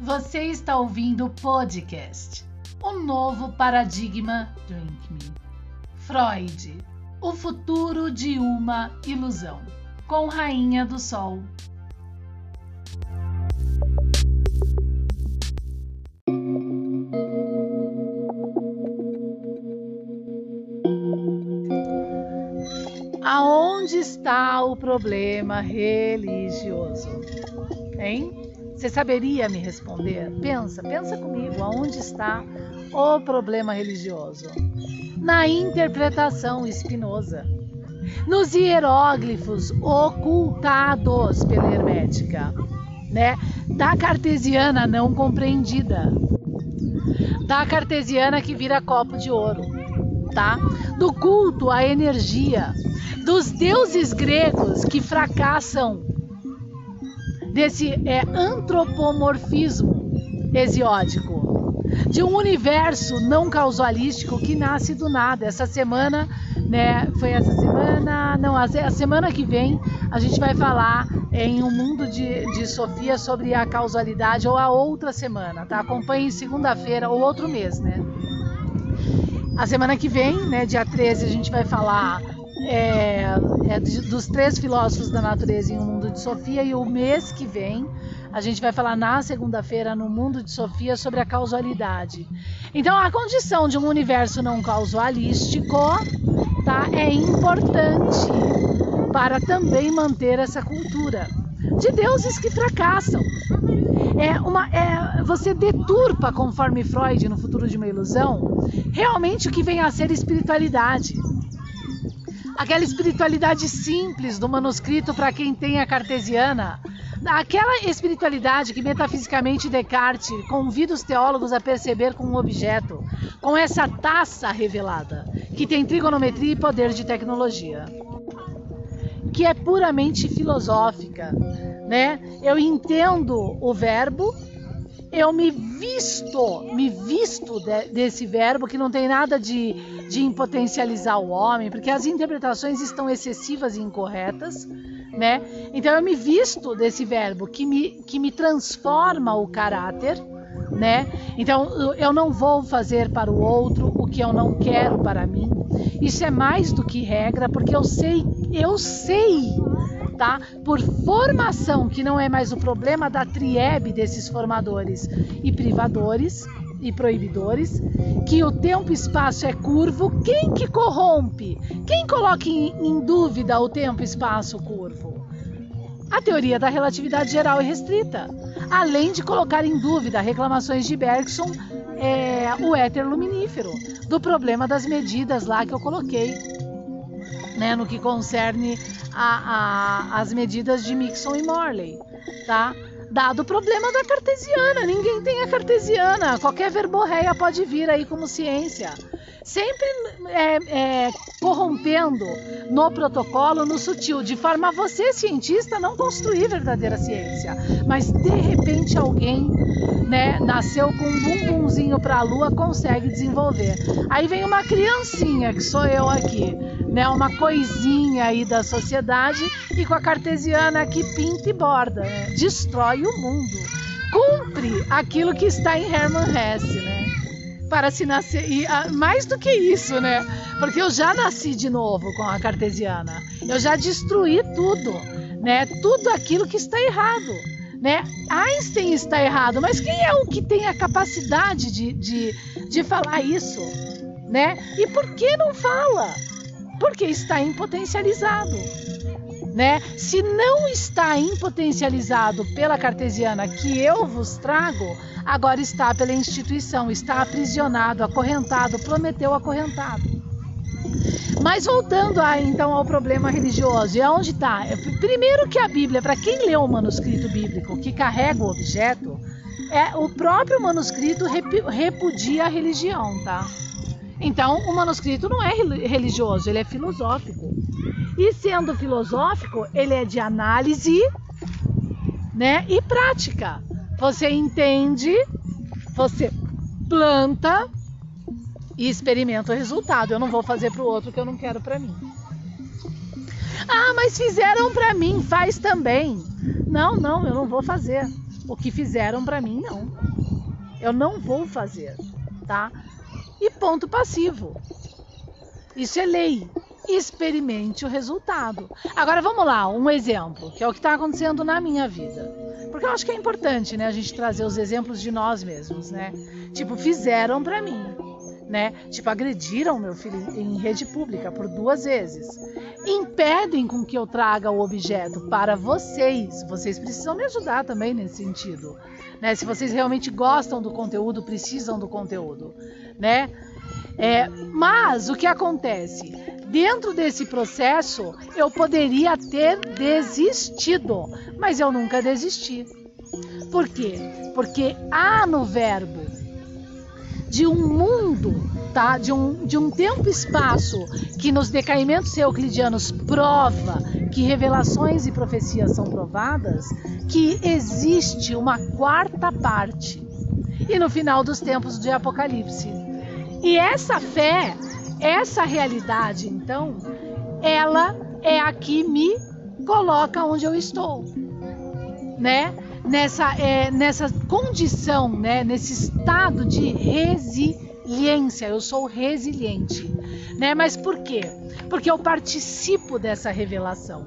Você está ouvindo o podcast O Novo Paradigma Drink Me. Freud, o futuro de uma ilusão, com Rainha do Sol. Aonde está o problema religioso? Hein? Você saberia me responder? Pensa, pensa comigo, aonde está o problema religioso? Na interpretação espinosa, nos hieróglifos ocultados pela hermética, né? Da cartesiana não compreendida, da cartesiana que vira copo de ouro, tá? Do culto à energia, dos deuses gregos que fracassam desse é, antropomorfismo hesiódico, de um universo não causalístico que nasce do nada. Essa semana, né, foi essa semana, não, a, a semana que vem a gente vai falar em um mundo de, de Sofia sobre a causalidade ou a outra semana, tá? Acompanhe segunda-feira ou outro mês, né? A semana que vem, né, dia 13, a gente vai falar é, é, dos três filósofos da natureza em um mundo de Sofia e o mês que vem a gente vai falar na segunda-feira no mundo de Sofia sobre a causalidade. Então a condição de um universo não causalístico tá, é importante para também manter essa cultura de deuses que fracassam. É uma, é, você deturpa, conforme Freud no Futuro de uma Ilusão, realmente o que vem a ser espiritualidade aquela espiritualidade simples do manuscrito para quem tem a cartesiana, aquela espiritualidade que metafisicamente Descartes convida os teólogos a perceber com um objeto, com essa taça revelada, que tem trigonometria e poder de tecnologia, que é puramente filosófica, né? Eu entendo o verbo eu me visto, me visto de, desse verbo que não tem nada de, de impotencializar o homem, porque as interpretações estão excessivas e incorretas, né? Então eu me visto desse verbo que me, que me transforma o caráter, né? Então eu não vou fazer para o outro o que eu não quero para mim. Isso é mais do que regra, porque eu sei, eu sei tá? Por formação, que não é mais o problema da triebe desses formadores e privadores e proibidores, que o tempo e espaço é curvo, quem que corrompe? Quem coloca em, dúvida o tempo e espaço curvo? A teoria da relatividade geral e restrita, além de colocar em dúvida reclamações de Bergson, é, o éter luminífero, do problema das medidas lá que eu coloquei, né, no que concerne a, a, as medidas de Mixon e Morley, tá? Dado o problema da cartesiana, ninguém tem a cartesiana, qualquer verborreia pode vir aí como ciência. Sempre é, é, corrompendo no protocolo, no sutil, de forma a você, cientista, não construir verdadeira ciência. Mas de repente alguém né, nasceu com um bumbumzinho para a lua, consegue desenvolver. Aí vem uma criancinha, que sou eu aqui, né, uma coisinha aí da sociedade e com a cartesiana que pinta e borda, né, destrói o mundo, cumpre aquilo que está em Hermann Hesse, né, para se nascer e ah, mais do que isso, né, porque eu já nasci de novo com a cartesiana, eu já destruí tudo, né, tudo aquilo que está errado. Né? Einstein está errado, mas quem é o que tem a capacidade de, de, de falar isso? Né? E por que não fala? Porque está impotencializado. Né? Se não está impotencializado pela cartesiana que eu vos trago, agora está pela instituição, está aprisionado, acorrentado, prometeu acorrentado. Mas voltando a, então ao problema religioso, e aonde está? É, primeiro que a Bíblia, para quem lê o manuscrito bíblico que carrega o objeto, é o próprio manuscrito repudia a religião, tá? Então, o manuscrito não é religioso, ele é filosófico. E sendo filosófico, ele é de análise, né, e prática. Você entende, você planta e experimenta o resultado. Eu não vou fazer para o outro que eu não quero para mim. Ah, mas fizeram para mim, faz também. Não, não, eu não vou fazer. O que fizeram para mim, não. Eu não vou fazer, tá? E ponto passivo. Isso é lei. Experimente o resultado. Agora vamos lá, um exemplo, que é o que está acontecendo na minha vida. Porque eu acho que é importante, né, a gente trazer os exemplos de nós mesmos, né? Tipo, fizeram para mim, né? Tipo, agrediram meu filho em rede pública por duas vezes. Impedem com que eu traga o objeto para vocês. Vocês precisam me ajudar também nesse sentido, né? Se vocês realmente gostam do conteúdo, precisam do conteúdo, né? É, mas o que acontece? Dentro desse processo, eu poderia ter desistido, mas eu nunca desisti. Por quê? Porque há no verbo de um mundo, tá? De um, de um tempo e espaço que nos decaimentos euclidianos prova que revelações e profecias são provadas, que existe uma quarta parte. E no final dos tempos de Apocalipse. E essa fé, essa realidade, então, ela é a que me coloca onde eu estou, né? nessa, é, nessa condição, né, nesse estado de resiliência. Eu sou resiliente, né? Mas por quê? Porque eu participo dessa revelação.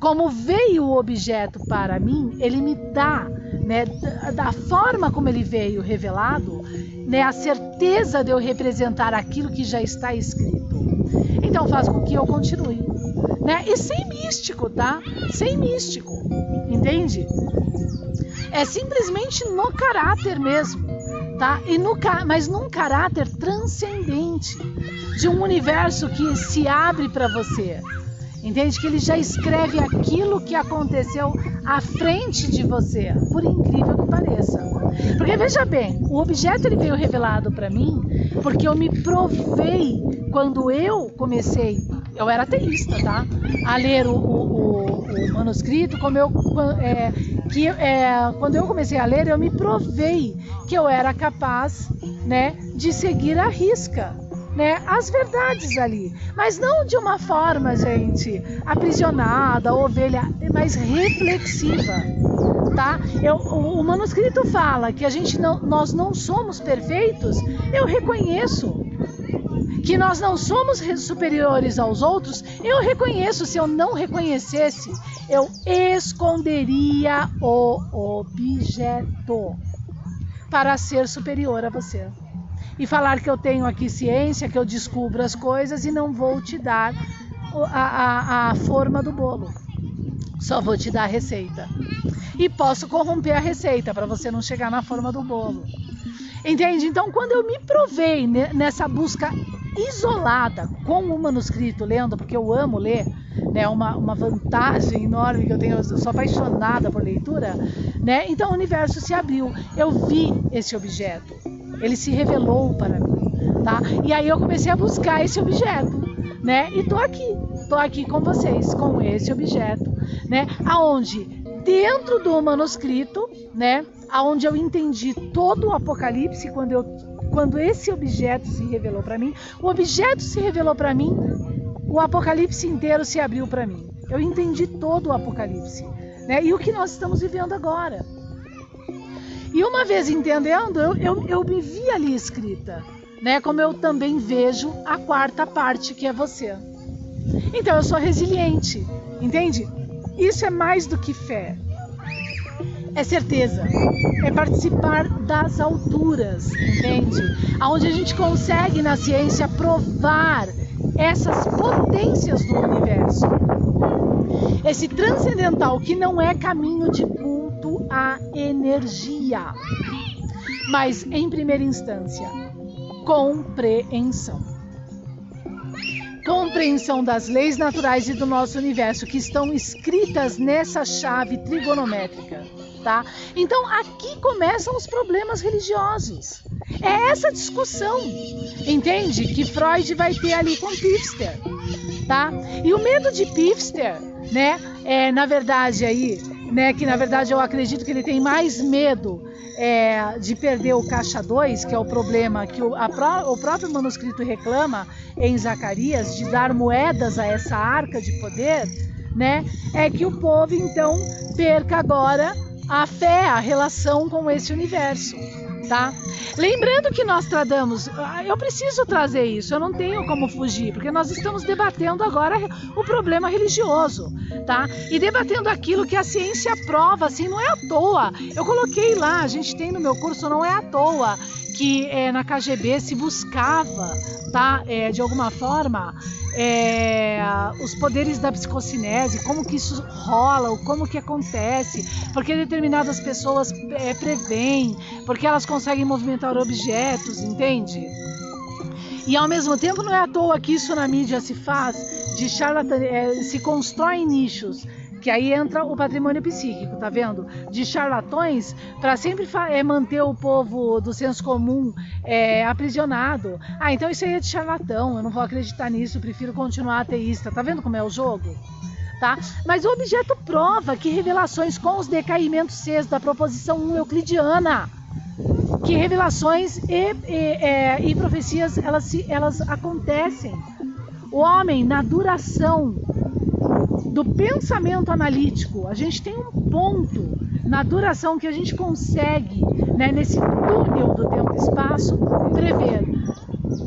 Como veio o objeto para mim, ele me dá, né, da forma como ele veio revelado, né, a certeza de eu representar aquilo que já está escrito. Então faz com que eu continue, né? E sem místico, tá? Sem místico, entende? É simplesmente no caráter mesmo, tá? E no, mas num caráter transcendente, de um universo que se abre para você. Entende que ele já escreve aquilo que aconteceu à frente de você, por incrível que pareça. Porque veja bem, o objeto ele veio revelado para mim porque eu me provei quando eu comecei, eu era ateísta, tá? A ler o, o, o manuscrito, como eu, é, que, é, quando eu comecei a ler, eu me provei que eu era capaz né, de seguir a risca. Né, as verdades ali, mas não de uma forma, gente, aprisionada, ovelha, mas reflexiva, tá? Eu, o, o manuscrito fala que a gente não, nós não somos perfeitos, eu reconheço, que nós não somos superiores aos outros, eu reconheço. Se eu não reconhecesse, eu esconderia o objeto para ser superior a você. E falar que eu tenho aqui ciência, que eu descubro as coisas e não vou te dar a, a, a forma do bolo. Só vou te dar a receita. E posso corromper a receita para você não chegar na forma do bolo. Entende? Então, quando eu me provei nessa busca isolada com o manuscrito lendo, porque eu amo ler, né, uma, uma vantagem enorme que eu tenho, eu sou apaixonada por leitura, né? Então o universo se abriu. Eu vi esse objeto. Ele se revelou para mim, tá? E aí eu comecei a buscar esse objeto, né? E tô aqui, tô aqui com vocês com esse objeto, né? Aonde dentro do manuscrito, né? Aonde eu entendi todo o Apocalipse quando eu quando esse objeto se revelou para mim, o objeto se revelou para mim, o Apocalipse inteiro se abriu para mim. Eu entendi todo o Apocalipse, né? E o que nós estamos vivendo agora. E uma vez entendendo, eu, eu, eu me vi ali escrita, né? Como eu também vejo a quarta parte que é você. Então eu sou resiliente, entende? Isso é mais do que fé é certeza, é participar das alturas, entende? Onde a gente consegue na ciência provar essas potências do universo. Esse transcendental que não é caminho de culto à energia, mas em primeira instância, compreensão. Compreensão das leis naturais e do nosso universo que estão escritas nessa chave trigonométrica tá? Então aqui começam os problemas religiosos. É essa discussão, entende? Que Freud vai ter ali com Pfister, tá? E o medo de Pfister, né? É na verdade aí, né? Que na verdade eu acredito que ele tem mais medo é, de perder o caixa 2, que é o problema que o, a, o próprio manuscrito reclama em Zacarias, de dar moedas a essa arca de poder, né? É que o povo então perca agora a fé, a relação com esse universo tá? Lembrando que nós tradamos, ah, eu preciso trazer isso, eu não tenho como fugir, porque nós estamos debatendo agora o problema religioso, tá? E debatendo aquilo que a ciência prova, assim, não é à toa. Eu coloquei lá, a gente tem no meu curso, não é à toa que é, na KGB se buscava, tá? É, de alguma forma, é, os poderes da psicocinese, como que isso rola, como que acontece, porque determinadas pessoas é, preveem, porque elas conseguem movimentar objetos, entende? E ao mesmo tempo não é à toa que isso na mídia se faz, de charlatan, é, se constrói nichos que aí entra o patrimônio psíquico, tá vendo? De charlatões para sempre é, manter o povo do senso comum é, aprisionado. Ah, então isso aí é de charlatão, eu não vou acreditar nisso, prefiro continuar ateísta. Tá vendo como é o jogo? Tá? Mas o objeto prova que revelações com os decaimentos Cs da proposição 1 euclidiana que revelações e, e, é, e profecias elas, elas acontecem. O homem, na duração do pensamento analítico, a gente tem um ponto na duração que a gente consegue, né, nesse túnel do tempo-espaço, prever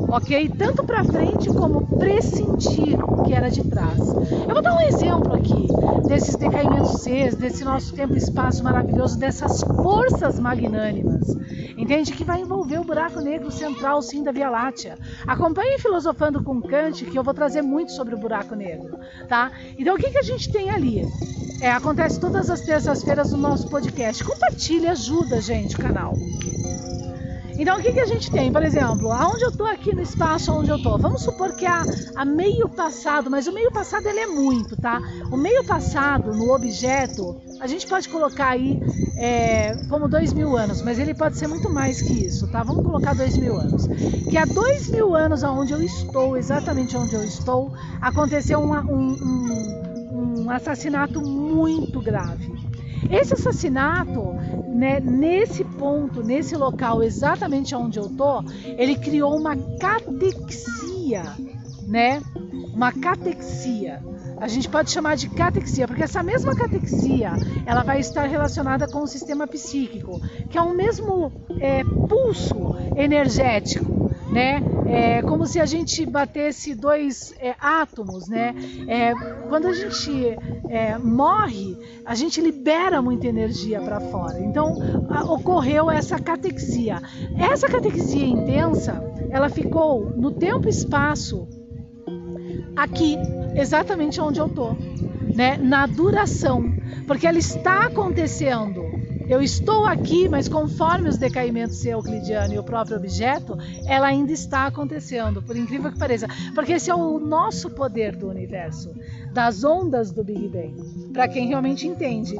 ok? Tanto para frente como pressentir o que era de trás. Eu vou dar um exemplo aqui desses decaimentos Cs, desse nosso tempo e espaço maravilhoso, dessas forças magnânimas, entende? Que vai envolver o buraco negro central, sim, da Via Láctea. Acompanhe Filosofando com Kant, que eu vou trazer muito sobre o buraco negro, tá? Então, o que, que a gente tem ali? É, acontece todas as terças-feiras no nosso podcast. Compartilhe, ajuda, gente, o canal. Então, o que, que a gente tem? Por exemplo, aonde eu estou aqui no espaço onde eu estou? Vamos supor que a, a meio passado, mas o meio passado ele é muito, tá? O meio passado no objeto, a gente pode colocar aí é, como dois mil anos, mas ele pode ser muito mais que isso, tá? Vamos colocar dois mil anos. Que há dois mil anos aonde eu estou, exatamente onde eu estou, aconteceu uma, um, um, um assassinato muito grave. Esse assassinato, né, nesse ponto, nesse local, exatamente onde eu tô, ele criou uma catexia, né? Uma catexia. A gente pode chamar de catexia, porque essa mesma catexia, ela vai estar relacionada com o sistema psíquico, que é um mesmo é, pulso energético, né? É como se a gente batesse dois é, átomos, né? É, quando a gente é, morre, a gente libera muita energia para fora. Então a, ocorreu essa catexia. Essa catexia intensa, ela ficou no tempo e espaço aqui, exatamente onde eu tô, né? Na duração, porque ela está acontecendo eu estou aqui, mas conforme os decaimentos euclidiano e o próprio objeto, ela ainda está acontecendo, por incrível que pareça. Porque esse é o nosso poder do universo, das ondas do Big Bang, para quem realmente entende,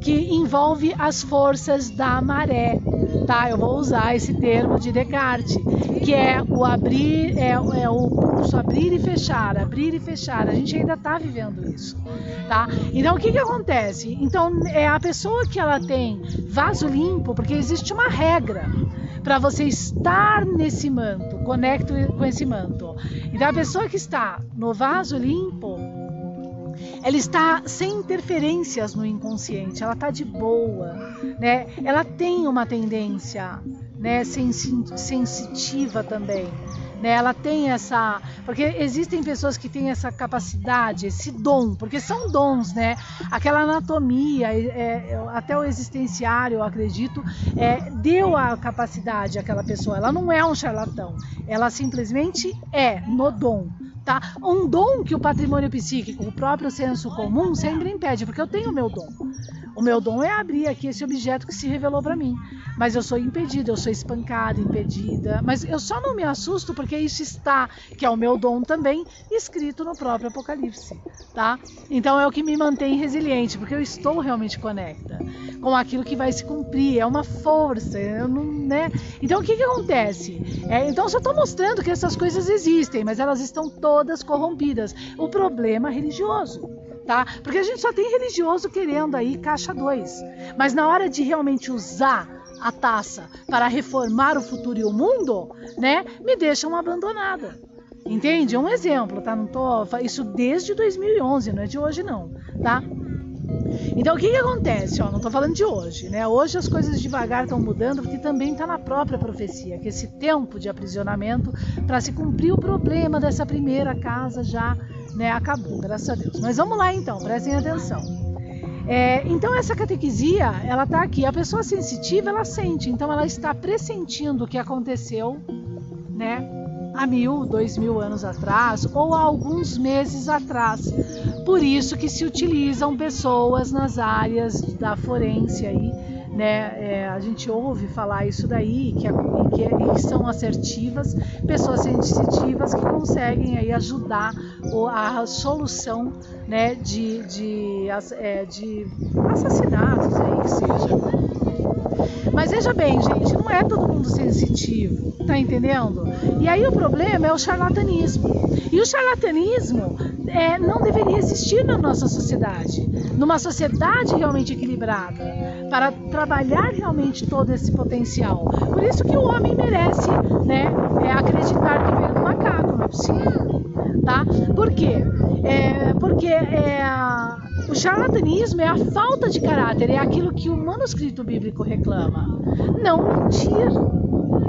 que envolve as forças da maré. Tá? Eu vou usar esse termo de Descartes, que é o abrir, é, é o pulso abrir e fechar, abrir e fechar. A gente ainda está vivendo isso. Tá? Então o que, que acontece? Então é a pessoa que ela tem vaso limpo, porque existe uma regra para você estar nesse manto, conecto com esse manto. Então a pessoa que está no vaso limpo, ela está sem interferências no inconsciente, ela está de boa, né? Ela tem uma tendência, né, sensitiva também. Né? Ela tem essa. Porque existem pessoas que têm essa capacidade, esse dom, porque são dons, né? Aquela anatomia, é, até o existenciário, eu acredito, é, deu a capacidade àquela pessoa. Ela não é um charlatão, ela simplesmente é no dom. Tá? Um dom que o patrimônio psíquico, o próprio senso comum, sempre impede, porque eu tenho meu dom. O meu dom é abrir aqui esse objeto que se revelou para mim. Mas eu sou impedida, eu sou espancada, impedida. Mas eu só não me assusto porque isso está, que é o meu dom também, escrito no próprio Apocalipse, tá? Então é o que me mantém resiliente, porque eu estou realmente conecta com aquilo que vai se cumprir. É uma força, não, né? Então o que que acontece? É, então eu só estou mostrando que essas coisas existem, mas elas estão todas corrompidas. O problema religioso tá? Porque a gente só tem religioso querendo aí caixa 2. Mas na hora de realmente usar a taça para reformar o futuro e o mundo, né, me deixam abandonada. Entende? É um exemplo, tá? Não tô isso desde 2011, não é de hoje não, tá? Então o que, que acontece? Ó, não estou falando de hoje, né? Hoje as coisas devagar estão mudando porque também está na própria profecia que esse tempo de aprisionamento para se cumprir o problema dessa primeira casa já né, acabou, graças a Deus. Mas vamos lá então, prestem atenção. É, então essa catequisia, ela está aqui. A pessoa sensitiva, ela sente. Então ela está pressentindo o que aconteceu, né? Há mil, dois mil anos atrás ou há alguns meses atrás. Por isso que se utilizam pessoas nas áreas da forense aí né? É, a gente ouve falar isso daí, que, que, que, são assertivas, pessoas sensitivas que conseguem aí ajudar a solução né, de, de, é, de assassinatos, aí que seja. Mas veja bem, gente, não é todo mundo sensitivo, tá entendendo? E aí o problema é o charlatanismo. E o charlatanismo é, não deveria existir na nossa sociedade, numa sociedade realmente equilibrada, para trabalhar realmente todo esse potencial. Por isso que o homem merece, né, é acreditar que veio do macaco, não é possível, tá? Por quê? É, porque é, o charlatanismo é a falta de caráter, é aquilo que o manuscrito bíblico reclama. Não mentir.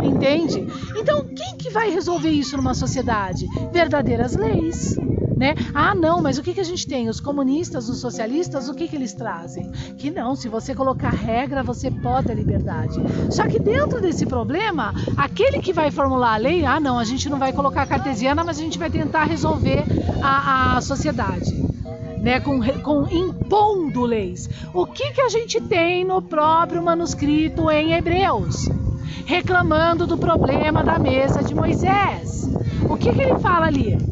Entende? Então, quem que vai resolver isso numa sociedade? Verdadeiras leis. Né? Ah, não, mas o que, que a gente tem? Os comunistas, os socialistas, o que, que eles trazem? Que não, se você colocar regra, você pode a liberdade. Só que dentro desse problema, aquele que vai formular a lei, ah, não, a gente não vai colocar cartesiana, mas a gente vai tentar resolver a, a sociedade. Né, com, com, impondo leis. O que, que a gente tem no próprio manuscrito em Hebreus? Reclamando do problema da mesa de Moisés. O que, que ele fala ali?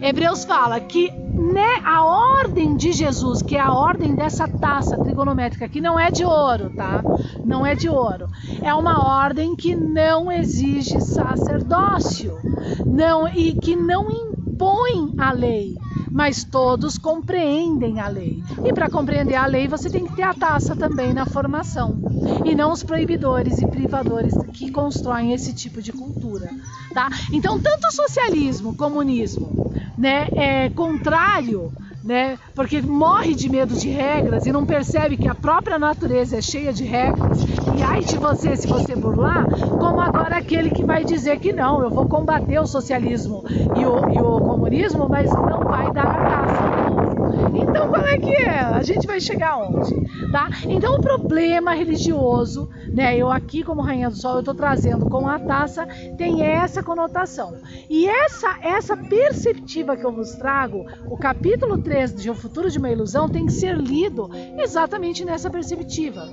Hebreus fala que né, a ordem de Jesus, que é a ordem dessa taça trigonométrica, que não é de ouro, tá? Não é de ouro. É uma ordem que não exige sacerdócio, não e que não impõe a lei, mas todos compreendem a lei. E para compreender a lei, você tem que ter a taça também na formação, e não os proibidores e privadores que constroem esse tipo de cultura, tá? Então, tanto o socialismo, comunismo, né, é contrário, né, porque morre de medo de regras e não percebe que a própria natureza é cheia de regras e ai de você se você burlar, como agora aquele que vai dizer que não, eu vou combater o socialismo e o, e o comunismo, mas não vai dar a. Então qual é que é? A gente vai chegar onde? Tá? Então o problema religioso, né? Eu aqui como Rainha do Sol, eu estou trazendo com a taça, tem essa conotação. E essa, essa perceptiva que eu vos trago, o capítulo 3 de O Futuro de uma Ilusão, tem que ser lido exatamente nessa perceptiva.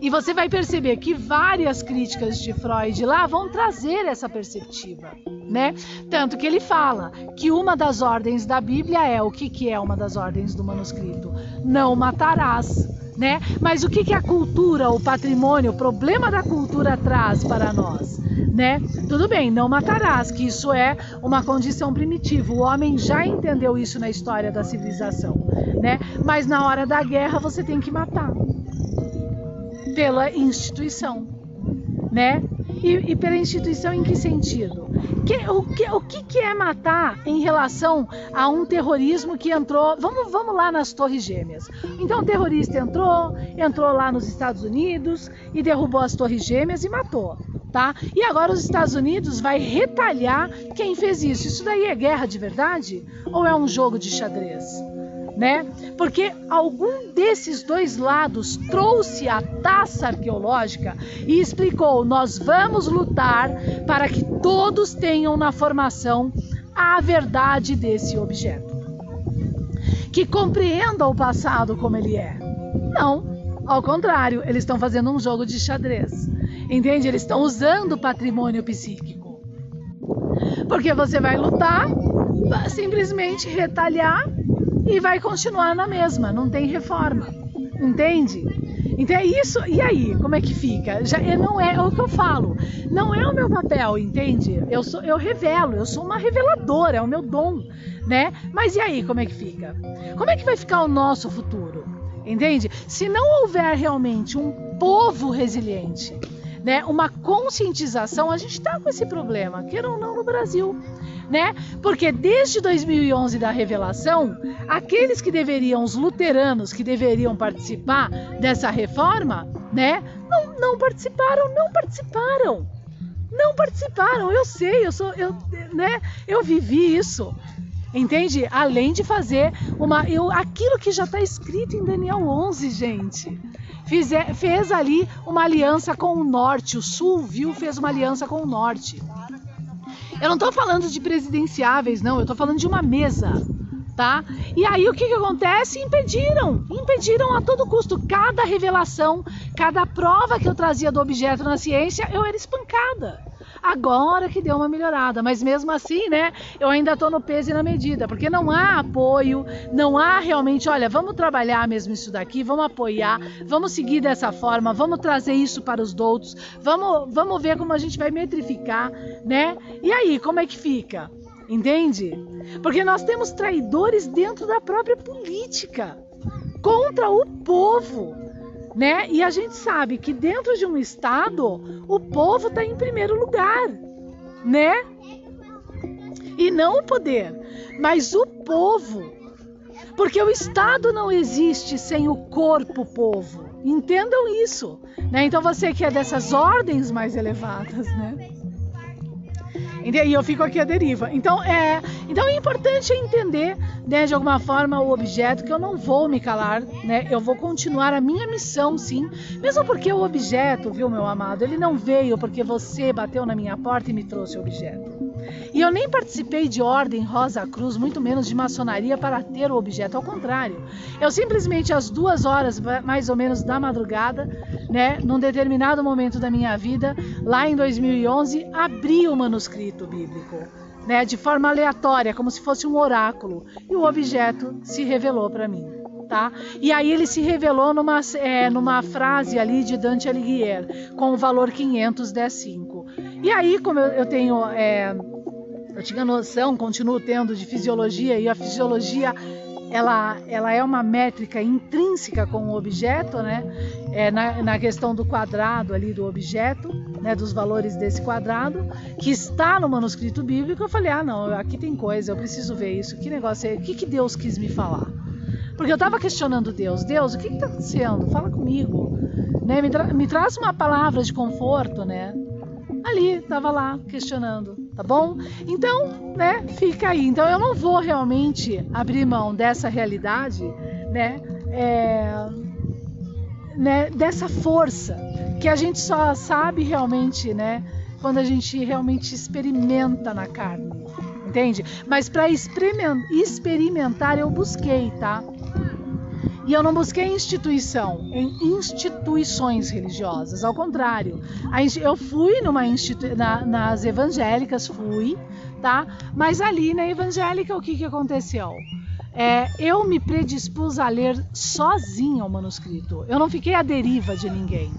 E você vai perceber que várias críticas de Freud lá vão trazer essa perspectiva, né? Tanto que ele fala que uma das ordens da Bíblia é o que, que é uma das ordens do manuscrito? Não matarás. Né? Mas o que, que a cultura, o patrimônio, o problema da cultura traz para nós? Né? Tudo bem, não matarás, que isso é uma condição primitiva. O homem já entendeu isso na história da civilização, né? Mas na hora da guerra você tem que matar pela instituição, né? E, e, pela instituição em que sentido? Que, o, que, o que, que é matar em relação a um terrorismo que entrou? Vamos, vamos lá nas Torres Gêmeas. Então o terrorista entrou, entrou lá nos Estados Unidos e derrubou as Torres Gêmeas e matou. Tá? E agora os Estados Unidos vai retalhar quem fez isso. Isso daí é guerra de verdade? Ou é um jogo de xadrez? Né? Porque algum desses dois lados trouxe a taça arqueológica e explicou: nós vamos lutar para que todos tenham na formação a verdade desse objeto. Que compreenda o passado como ele é. Não, ao contrário, eles estão fazendo um jogo de xadrez. Entende? Eles estão usando o patrimônio psíquico. Porque você vai lutar, simplesmente retalhar e vai continuar na mesma, não tem reforma. Entende? Então é isso. E aí, como é que fica? Já não é, é o que eu falo. Não é o meu papel, entende? Eu sou, eu revelo, eu sou uma reveladora, é o meu dom, né? Mas e aí, como é que fica? Como é que vai ficar o nosso futuro? Entende? Se não houver realmente um povo resiliente, né, uma conscientização, a gente está com esse problema, queira ou não, no Brasil né? Porque desde 2011 da revelação, aqueles que deveriam, os luteranos que deveriam participar dessa reforma, né? Não, não participaram, não participaram. Não participaram. Eu sei, eu sou, eu, né? Eu vivi isso. Entende? Além de fazer uma, eu, aquilo que já está escrito em Daniel 11, gente. Fez ali uma aliança com o norte. O sul viu, fez uma aliança com o norte. Eu não estou falando de presidenciáveis, não. Eu estou falando de uma mesa, tá? E aí o que, que acontece? Impediram, impediram a todo custo. Cada revelação, cada prova que eu trazia do objeto na ciência, eu era espancada. Agora que deu uma melhorada, mas mesmo assim, né, eu ainda estou no peso e na medida, porque não há apoio, não há realmente, olha, vamos trabalhar mesmo isso daqui, vamos apoiar, vamos seguir dessa forma, vamos trazer isso para os doutos, vamos, vamos ver como a gente vai metrificar, né? E aí, como é que fica? Entende? Porque nós temos traidores dentro da própria política contra o povo né? E a gente sabe que dentro de um estado o povo está em primeiro lugar, né? E não o poder, mas o povo. Porque o Estado não existe sem o corpo povo. Entendam isso. Né? Então você que é dessas ordens mais elevadas, né? E eu fico aqui à deriva. Então é, então é importante entender, né, de alguma forma, o objeto, que eu não vou me calar, né? Eu vou continuar a minha missão, sim. Mesmo porque o objeto, viu, meu amado, ele não veio porque você bateu na minha porta e me trouxe o objeto. E eu nem participei de ordem Rosa Cruz, muito menos de maçonaria para ter o objeto. Ao contrário, eu simplesmente às duas horas, mais ou menos da madrugada, né, num determinado momento da minha vida, lá em 2011, abri o manuscrito bíblico. Né, de forma aleatória, como se fosse um oráculo, e o objeto se revelou para mim. Tá? E aí ele se revelou numa, é, numa frase ali de Dante Alighieri, com o valor 500 E aí, como eu, eu tenho é, eu tinha noção, continuo tendo de fisiologia e a fisiologia ela, ela é uma métrica intrínseca com o objeto, né? É na, na questão do quadrado ali do objeto, né? Dos valores desse quadrado, que está no manuscrito bíblico. Eu falei, ah, não, aqui tem coisa, eu preciso ver isso. Que negócio é? O que, que Deus quis me falar? Porque eu estava questionando Deus, Deus, o que está acontecendo? Fala comigo, né? Me, tra me traz uma palavra de conforto, né? Ali, estava lá questionando tá bom? Então, né, fica aí. Então eu não vou realmente abrir mão dessa realidade, né, é, né, dessa força que a gente só sabe realmente, né, quando a gente realmente experimenta na carne, entende? Mas para experimentar eu busquei, tá? E eu não busquei instituição, em instituições religiosas, ao contrário. Eu fui numa institu na, nas evangélicas, fui, tá? Mas ali na evangélica o que, que aconteceu? É, eu me predispus a ler sozinha o manuscrito. Eu não fiquei à deriva de ninguém.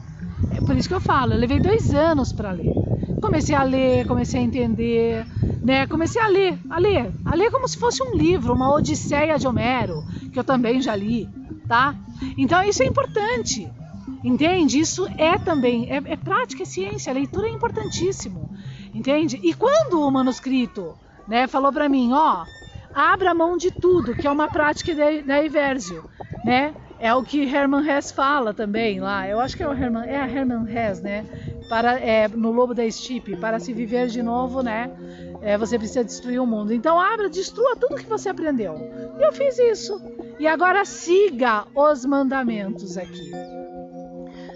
É por isso que eu falo, eu levei dois anos para ler. Comecei a ler, comecei a entender, né? Comecei a ler, a ler, a ler como se fosse um livro, uma Odisseia de Homero, que eu também já li tá? Então isso é importante, entende? Isso é também, é, é prática, é ciência, a leitura é importantíssimo, entende? E quando o manuscrito, né, falou para mim, ó, abra mão de tudo, que é uma prática da, da Iversio, né? É o que Herman Hesse fala também lá. Eu acho que é o Herman, é a Herman Hesse, né? Para, é, no Lobo da Estipe, para se viver de novo, né? É, você precisa destruir o mundo. Então abra, destrua tudo que você aprendeu. E eu fiz isso. E agora siga os mandamentos aqui.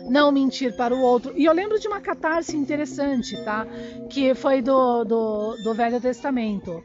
Não mentir para o outro. E eu lembro de uma catarse interessante, tá? Que foi do, do, do Velho Testamento.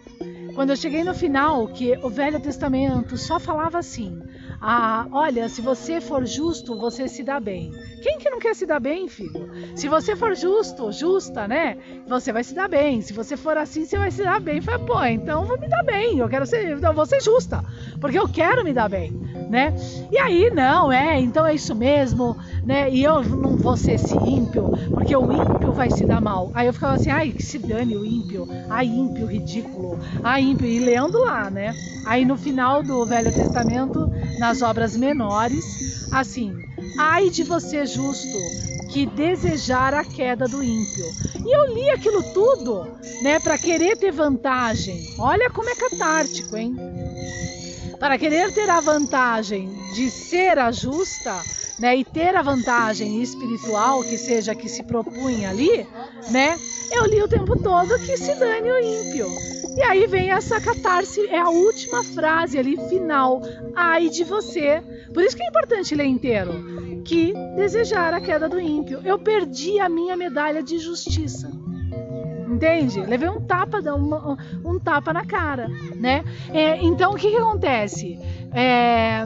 Quando eu cheguei no final, que o Velho Testamento só falava assim: ah, olha, se você for justo, você se dá bem. Quem que não quer se dar bem, filho? Se você for justo, justa, né? Você vai se dar bem. Se você for assim, você vai se dar bem. Fala, pô, então vou me dar bem. Eu quero ser, eu vou ser justa, porque eu quero me dar bem, né? E aí, não, é, então é isso mesmo, né? E eu não vou ser esse ímpio, porque o ímpio vai se dar mal. Aí eu ficava assim, ai, que se dane o ímpio. Ai, ímpio, ridículo. Ai, ímpio. E lendo lá, né? Aí no final do Velho Testamento, na nas obras menores, assim, ai de você justo que desejar a queda do ímpio. E eu li aquilo tudo, né, para querer ter vantagem. Olha como é catártico, hein? Para querer ter a vantagem de ser a justa, né, e ter a vantagem espiritual que seja que se propunha ali, né? Eu li o tempo todo que se dane o ímpio. E aí vem essa catarse, é a última frase ali final. Ai de você. Por isso que é importante ler inteiro. Que desejar a queda do ímpio. Eu perdi a minha medalha de justiça. Entende? Levei um tapa, um, um tapa na cara, né? É, então o que, que acontece? É,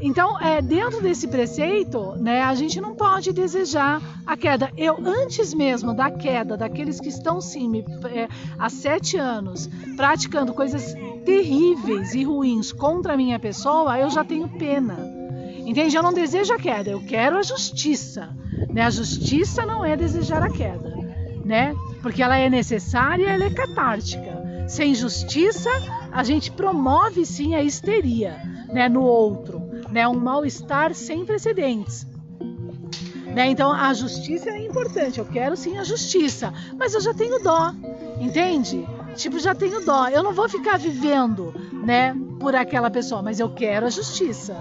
então, é, dentro desse preceito, né, a gente não pode desejar a queda. Eu, antes mesmo da queda daqueles que estão sim é, há sete anos praticando coisas terríveis e ruins contra a minha pessoa, eu já tenho pena. Entende? Eu não desejo a queda, eu quero a justiça. Né? A justiça não é desejar a queda, né? Porque ela é necessária, ela é catártica. Sem justiça, a gente promove sim a histeria, né, no outro né? Um mal-estar sem precedentes. Né? Então a justiça é importante. Eu quero sim a justiça, mas eu já tenho dó, entende? Tipo, já tenho dó. Eu não vou ficar vivendo, né, por aquela pessoa, mas eu quero a justiça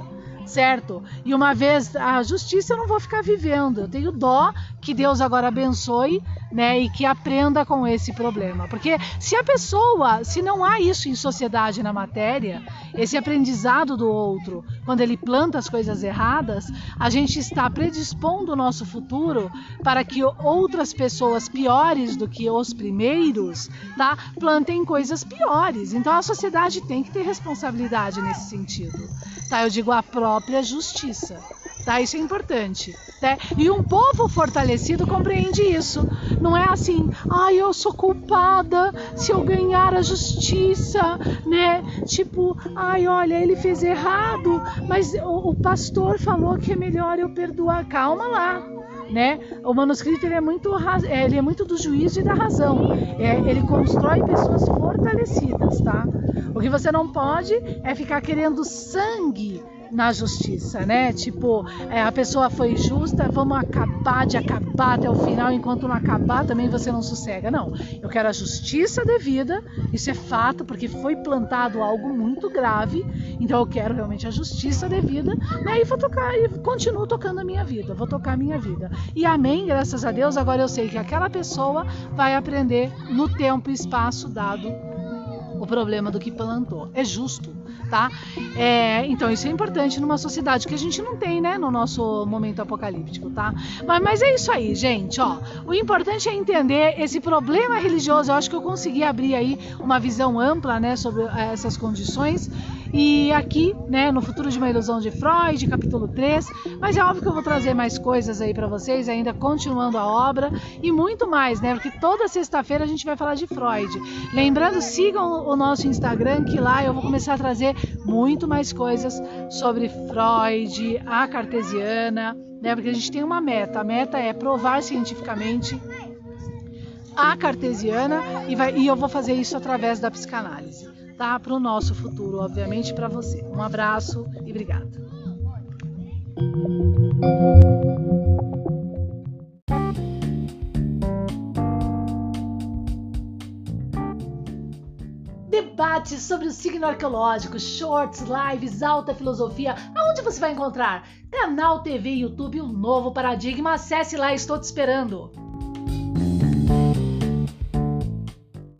certo? E uma vez a justiça eu não vou ficar vivendo. Eu tenho dó que Deus agora abençoe, né, e que aprenda com esse problema. Porque se a pessoa, se não há isso em sociedade na matéria, esse aprendizado do outro, quando ele planta as coisas erradas, a gente está predispondo o nosso futuro para que outras pessoas piores do que os primeiros, tá, plantem coisas piores. Então a sociedade tem que ter responsabilidade nesse sentido. Tá, eu digo a própria justiça. Tá? Isso é importante. Né? E um povo fortalecido compreende isso. Não é assim, ai, ah, eu sou culpada se eu ganhar a justiça, né? Tipo, ai, olha, ele fez errado, mas o, o pastor falou que é melhor eu perdoar. Calma lá. Né? O manuscrito ele é muito é, ele é muito do juízo e da razão. É, ele constrói pessoas fortalecidas, tá? O que você não pode é ficar querendo sangue na justiça, né? Tipo, é, a pessoa foi justa, vamos acabar de acabar até o final, enquanto não acabar também você não sossega. Não, eu quero a justiça devida, isso é fato, porque foi plantado algo muito grave, então eu quero realmente a justiça devida, né? E vou tocar, e continuo tocando a minha vida, vou tocar a minha vida. E amém, graças a Deus, agora eu sei que aquela pessoa vai aprender no tempo e espaço dado o problema do que plantou. É justo, tá? É, então isso é importante numa sociedade que a gente não tem, né, no nosso momento apocalíptico, tá? Mas, mas é isso aí, gente, ó. O importante é entender esse problema religioso. Eu acho que eu consegui abrir aí uma visão ampla, né, sobre eh, essas condições. E aqui, né, no Futuro de uma Ilusão de Freud, capítulo 3, mas é óbvio que eu vou trazer mais coisas aí para vocês, ainda continuando a obra e muito mais, né? Porque toda sexta-feira a gente vai falar de Freud. Lembrando, sigam o nosso Instagram, que lá eu vou começar a trazer muito mais coisas sobre Freud, a cartesiana, né? Porque a gente tem uma meta. A meta é provar cientificamente a cartesiana e, vai, e eu vou fazer isso através da psicanálise tá? Para o nosso futuro, obviamente, para você. Um abraço e obrigada. Debates sobre o signo arqueológico, shorts, lives, alta filosofia, aonde você vai encontrar? Canal TV YouTube, um novo paradigma. Acesse lá, estou te esperando.